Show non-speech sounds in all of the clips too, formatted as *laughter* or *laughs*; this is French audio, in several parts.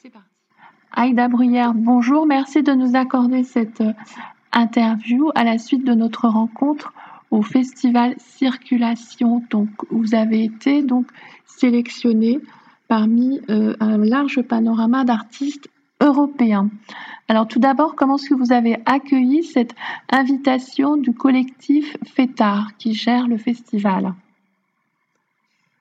C'est parti. Aïda Bruyère, bonjour. Merci de nous accorder cette euh, interview à la suite de notre rencontre au festival Circulation. Donc, vous avez été donc sélectionné parmi euh, un large panorama d'artistes européens. Alors, tout d'abord, comment est-ce que vous avez accueilli cette invitation du collectif FETAR qui gère le festival?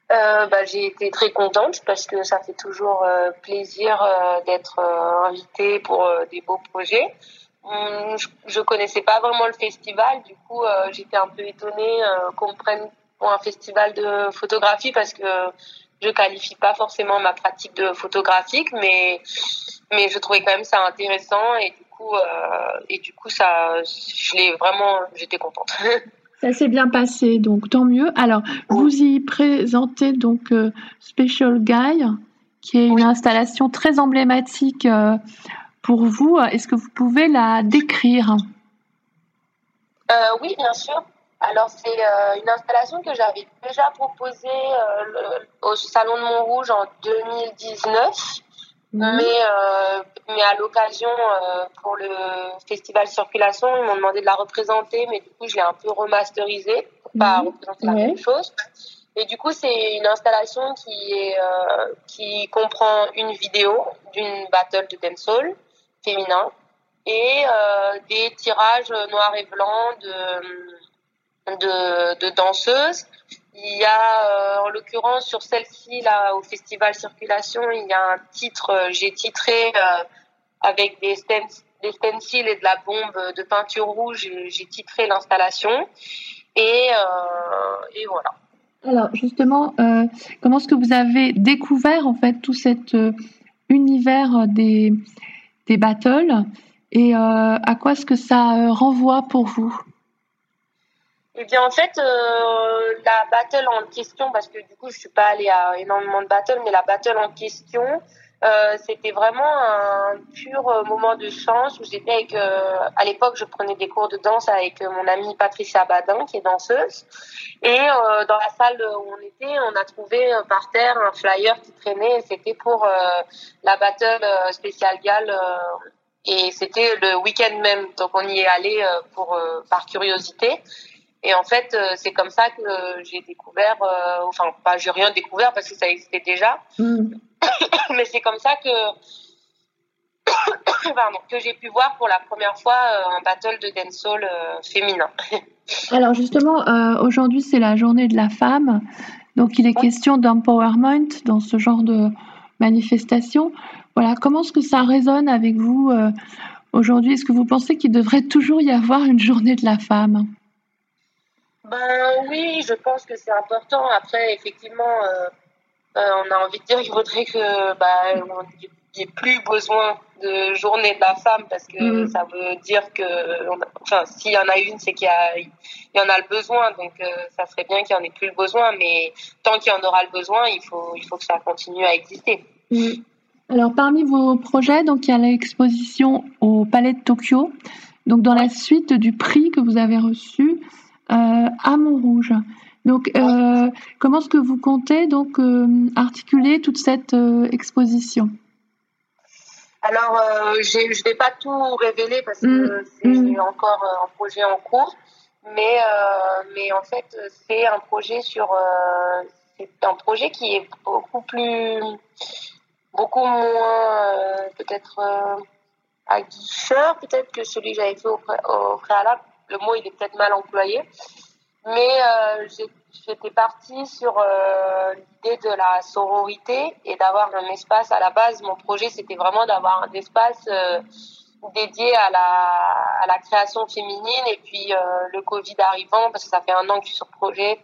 Euh, bah, j'ai été très contente parce que ça fait toujours euh, plaisir euh, d'être invitée pour des beaux projets. Hum, je, ne connaissais pas vraiment le festival, du coup j'étais un peu étonnée qu'on me prenne pour un festival de photographie parce que je qualifie pas forcément ma pratique de photographique, mais mais je trouvais quand même ça intéressant et du coup et du coup ça je l'ai vraiment j'étais contente. *laughs* Ça s'est bien passé, donc tant mieux. Alors, vous y présentez donc euh, Special Guy, qui est une installation très emblématique euh, pour vous. Est-ce que vous pouvez la décrire? Euh, Oui, bien sûr. Alors, c'est une installation que j'avais déjà proposée au Salon de Montrouge en 2019. Mhm. Mais, euh, mais à l'occasion, euh, pour le festival Circulation, ils m'ont demandé de la représenter, mais du coup, je l'ai un peu remasterisée pour pas représenter la même chose. Et du coup, c'est une installation qui, est, euh, qui comprend une vidéo d'une battle de dancehall féminin et euh, des tirages noirs et blancs de, de, de danseuses il y a, euh, en l'occurrence, sur celle-ci, là, au festival Circulation, il y a un titre, euh, j'ai titré euh, avec des, des stencils et de la bombe de peinture rouge, j'ai titré l'installation. Et, et voilà. Alors, justement, comment est-ce que vous avez découvert, en fait, tout cet univers des, des battles? Et à quoi est-ce que ça renvoie pour vous? Eh bien, en fait, euh, la battle en question, parce que du coup, je suis pas allée à énormément de battles, mais la battle en question, euh, c'était vraiment un pur euh, moment de chance où j'étais avec, euh, à l'époque, je prenais des cours de danse avec euh, mon amie Patricia Badin, qui est danseuse. Et dans la salle où on était, on a trouvé par terre un flyer qui traînait. C'était pour la battle spéciale Gall. et c'était le week-end même. Donc, on y est allé pour, par curiosité. Et en fait, euh, c'est comme ça que j'ai découvert, euh, enfin, pas j'ai rien découvert parce que ça existait déjà, mm. *coughs* mais c'est comme ça que, *coughs* que j'ai pu voir pour la première fois euh, un battle de dancehall féminin. *laughs* Alors justement, aujourd'hui c'est la journée de la femme, donc il est question d'empowerment dans ce genre de manifestation. Voilà, comment est-ce que ça résonne avec vous aujourd'hui? Est-ce que vous pensez qu'il devrait toujours y avoir une journée de la femme? Ben oui, je pense que c'est important. Après, effectivement, euh, euh, on a envie de dire qu'il faudrait que bah, n'y ait plus besoin de journée de la femme parce que mm. ça veut dire que, enfin, s'il y en a une, c'est qu'il y, y, en a le besoin. Donc, euh, ça serait bien qu'il n'y en ait plus le besoin. Mais tant qu'il y en aura le besoin, il faut, il faut que ça continue à exister. Mm. Alors, parmi vos projets, donc, il y a l'exposition au Palais de Tokyo. Donc, dans la suite du prix que vous avez reçu, à Montrouge. Donc, euh, comment est-ce que vous comptez donc euh, articuler toute cette exposition? Alors, je ne vais pas tout révéler parce que mm. c'est mm. encore un projet en cours, mais mais en fait, c'est un projet sur c'est un projet qui est beaucoup plus beaucoup moins peut-être aguicheur peut-être que celui que j'avais fait au préalable le mot il est peut-être mal employé, mais euh, j'étais partie sur euh, l'idée de la sororité et d'avoir un espace à la base. Mon projet c'était vraiment d'avoir un espace euh, dédié à la, à la création féminine et puis le Covid arrivant, parce que ça fait un an que je suis sur le projet,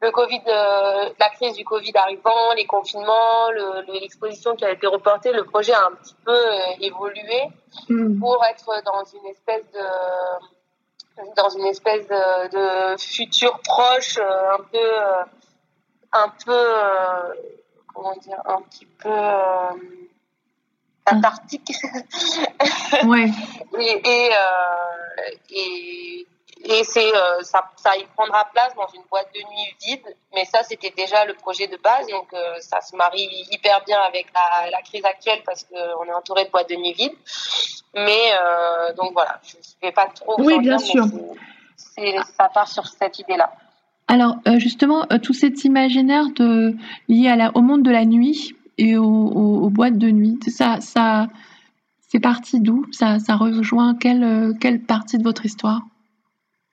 le Covid, la crise du Covid arrivant, les confinements, l'exposition qui a été reportée, le projet a un petit peu évolué mmh. pour être dans une espèce de dans une espèce de, futur proche, euh, un peu, euh, un peu, euh, comment dire, un petit peu antarctique. *laughs* ouais. et, et, et, et c'est euh, ça, ça y prendra place dans une boîte de nuit vide. Mais ça, c'était déjà le projet de base, donc euh, ça se marie hyper bien avec la, la crise actuelle parce qu'on est entouré de boîtes de nuit vides. Mais euh, donc voilà, je ne vais pas trop. Oui, bien sûr. ça part sur cette idée-là. Alors justement, tout cet imaginaire de, lié à la, au monde de la nuit et aux, aux boîtes de nuit, ça, ça, c'est parti d'où? Ça, ça rejoint quelle, quelle partie de votre histoire?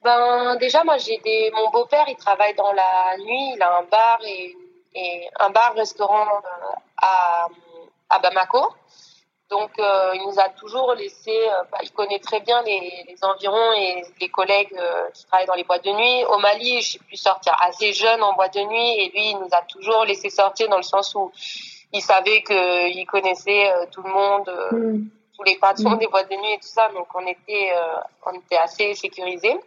Ben, déjà, moi, j'ai des. Mon beau-père, il travaille dans la nuit. Il a un bar et, un bar-restaurant euh, à, Bamako. Donc, euh, il nous a toujours laissé. Euh, bah, il connaît très bien les, les, environs et les collègues qui travaillent dans les boîtes de nuit. Au Mali, j'ai pu sortir assez jeune en boîte de nuit et lui, il nous a toujours laissé sortir dans le sens où il savait qu'il connaissait tout le monde. Mm tous les patrons mm. des boîtes de nuit et tout ça, donc on était, euh, on était assez sécurisés.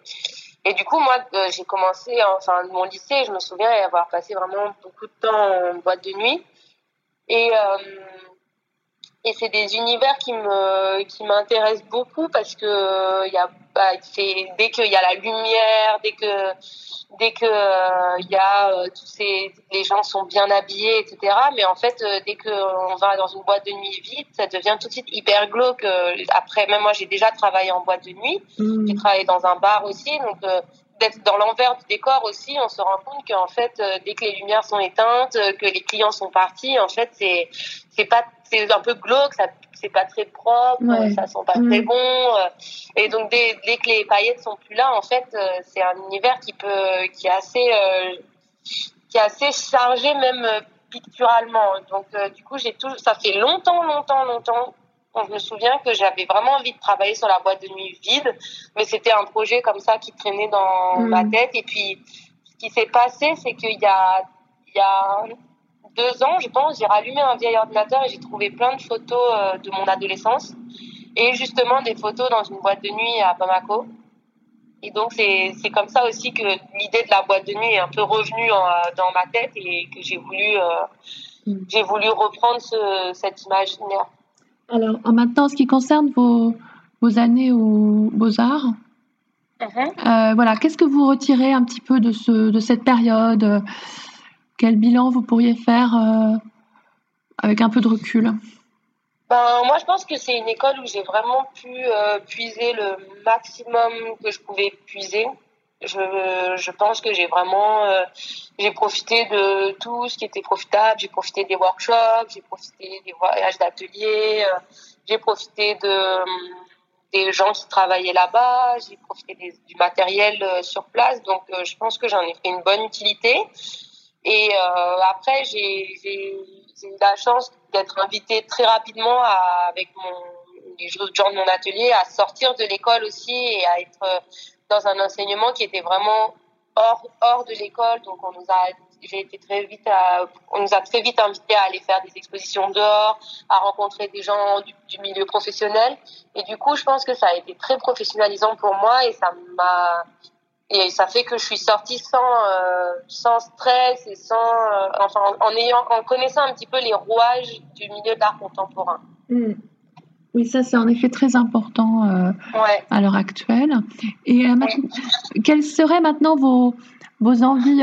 Et du coup, moi, euh, j'ai commencé, enfin, mon lycée, je me souviens avoir passé vraiment beaucoup de temps en boîte de nuit. Et, euh, et c'est des univers qui me qui m'intéressent beaucoup parce que il y a bah, c'est dès qu'il y a la lumière dès que dès que il euh, y a euh, tous ces les gens sont bien habillés etc mais en fait euh, dès que on va dans une boîte de nuit vide ça devient tout de suite hyper glauque après même moi j'ai déjà travaillé en boîte de nuit mmh. j'ai travaillé dans un bar aussi donc d'être dans l'envers du décor aussi, on se rend compte qu'en fait, dès que les lumières sont éteintes, que les clients sont partis, en fait, c'est c'est pas c'est un peu glauque, ça c'est pas très propre, ça sent pas très bon. Euh, et donc dès, dès, que les paillettes sont plus là, en fait, euh, c'est un univers qui peut, qui est assez, euh, qui est assez chargé même picturalement. Donc du coup, j'ai tout, ça fait longtemps, longtemps, longtemps. Je me souviens que j'avais vraiment envie de travailler sur la boîte de nuit vide, mais c'était un projet comme ça qui traînait dans mm. ma tête. Et puis, ce qui s'est passé, c'est qu'il y a, il y a deux ans, je pense, j'ai rallumé un vieil ordinateur et j'ai trouvé plein de photos euh, de mon adolescence et justement des photos dans une boîte de nuit à Bamako. Et donc c'est comme ça aussi que l'idée de la boîte de nuit est un peu revenue dans ma tête et que j'ai voulu euh, mm. j'ai voulu reprendre ce, cet imaginaire. Alors maintenant, en ce qui concerne vos, vos années aux Beaux-Arts, uh-huh. euh, voilà, qu'est-ce que vous retirez un petit peu de, ce, de cette période? Quel bilan vous pourriez faire euh, avec un peu de recul? Ben, moi, je pense que c'est une école où j'ai vraiment pu euh, puiser le maximum que je pouvais puiser. Je, je pense que j'ai vraiment euh, j'ai profité de tout ce qui était profitable. J'ai profité des workshops, j'ai profité des voyages d'atelier, j'ai profité de des gens qui travaillaient là-bas, j'ai profité du matériel sur place. Donc, je pense que j'en ai fait une bonne utilité. Et euh, après, j'ai eu la chance d'être invitée très rapidement à, avec mon, les gens de mon atelier à sortir de l'école aussi et à être euh, dans un enseignement qui était vraiment hors, hors de l'école. Donc, on nous a j'ai été très vite à, on nous a très vite invités à aller faire des expositions dehors, à rencontrer des gens du, milieu professionnel. Et du coup, je pense que ça a été très professionnalisant pour moi et ça m'a et ça fait que je suis sortie sans euh, stress et sans euh, enfin en, ayant en connaissant un petit peu les rouages du milieu d'art contemporain. Hmm. Oui, ça c'est en effet très important euh, à l'heure actuelle. Et quelles seraient maintenant vos vos envies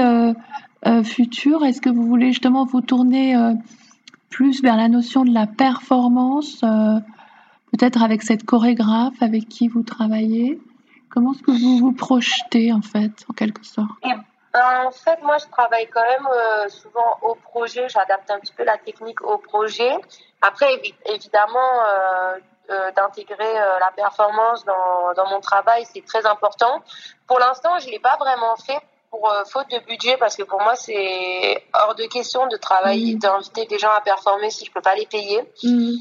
futures? Est-ce que vous voulez justement vous tourner plus vers la notion de la performance, peut-être avec cette chorégraphe avec qui vous travaillez? Comment est-ce que vous vous projetez, en fait, en quelque sorte? Eh En fait, moi, je travaille quand même euh, souvent au projet. J'adapte un petit peu la technique au projet. Après, évidemment, euh, euh, d'intégrer la performance dans, dans mon travail, c'est très important. Pour l'instant, je ne l'ai pas vraiment fait pour faute de budget parce que pour moi c'est hors de question de travailler, mmh. d'inviter des gens à performer si je peux pas les payer. Mmh.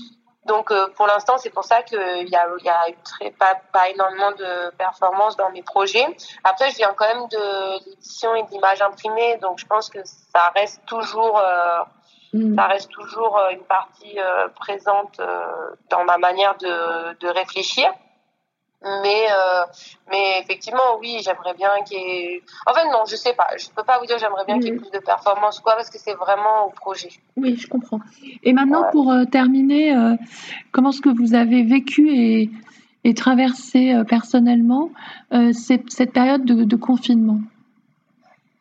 Donc euh, pour l'instant, c'est pour ça qu'il y a, il y a très, pas, pas énormément de performances dans mes projets. Après, je viens quand même de l'édition et d'images imprimées, donc je pense que ça reste toujours, euh, mm. ça reste toujours euh, une partie euh, présente dans ma manière de, de réfléchir. Mais, euh, mais effectivement, oui, j'aimerais bien qu'il y ait. En fait, non, je sais pas. Je peux pas vous dire j'aimerais bien qu'il y ait plus de performance, quoi, parce que c'est vraiment au projet. Oui, je comprends. Et maintenant, pour euh, terminer, euh, comment est-ce que vous avez vécu et, et traversé personnellement cette période de, confinement?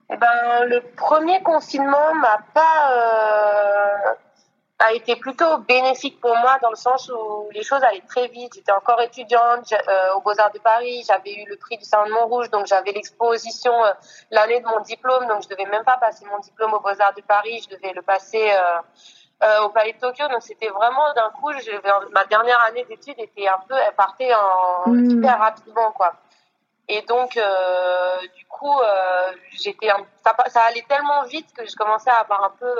Eh ben, le premier confinement m'a pas a été plutôt bénéfique pour moi dans le sens où les choses allaient très vite. J'étais encore étudiante euh, au Beaux-Arts de Paris, j'avais eu le prix du Salon de Montrouge, donc j'avais l'exposition euh, l'année de mon diplôme, donc je devais même pas passer mon diplôme au Beaux-Arts de Paris, je devais le passer euh, au Palais de Tokyo. Donc c'était vraiment d'un coup, je, ma dernière année d'études était un peu, elle partait en mmh. hyper rapidement quoi. Et donc, du coup, j'étais, ça, ça, allait tellement vite que je commençais à avoir un peu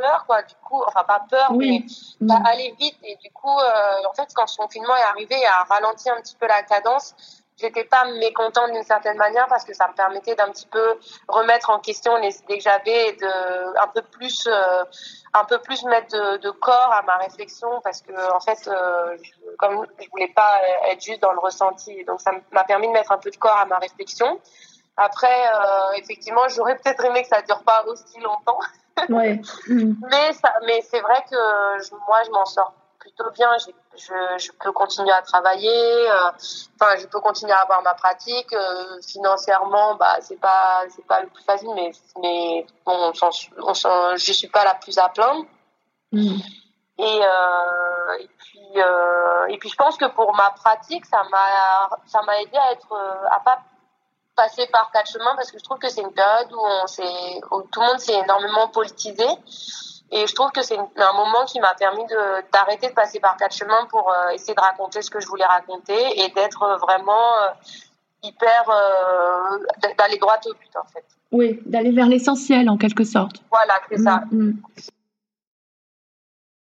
peur, quoi. Du coup, enfin pas peur, mais ça allait vite. Et du coup, euh, en fait, quand ce confinement est arrivé, a ralenti un petit peu la cadence. J'étais pas mécontente d'une certaine manière parce que ça me permettait d'un petit peu remettre en question les idées que j'avais et de un peu plus, euh, un peu plus mettre de, corps à ma réflexion parce que en fait, euh, comme je voulais pas être juste dans le ressenti, donc ça m'a permis de mettre un peu de corps à ma réflexion. Après, effectivement, j'aurais peut-être aimé que ça dure pas aussi longtemps. Ouais. *laughs* mais ça, mais c'est vrai que moi, je m'en sors plutôt bien. Je, je, peux continuer à travailler. Euh, enfin, je peux continuer à avoir ma pratique. Euh, financièrement, bah, c'est pas, c'est pas le plus facile, mais, mais bon, on on je suis pas la plus à plaindre. Mm. Et, euh, et puis, et puis, je pense que pour ma pratique, ça m'a, ça m'a aidé à être, à pas passer par quatre chemins parce que je trouve que c'est une période où, on tout le monde s'est énormément politisé. Et je trouve que c'est un moment qui m'a permis d'arrêter de, passer par quatre chemins pour euh, essayer de raconter ce que je voulais raconter et d'être vraiment euh, hyper. Euh, d'aller droit au but, en fait. Oui, d'aller vers l'essentiel, en quelque sorte. Voilà, c'est ça. Mm, mm.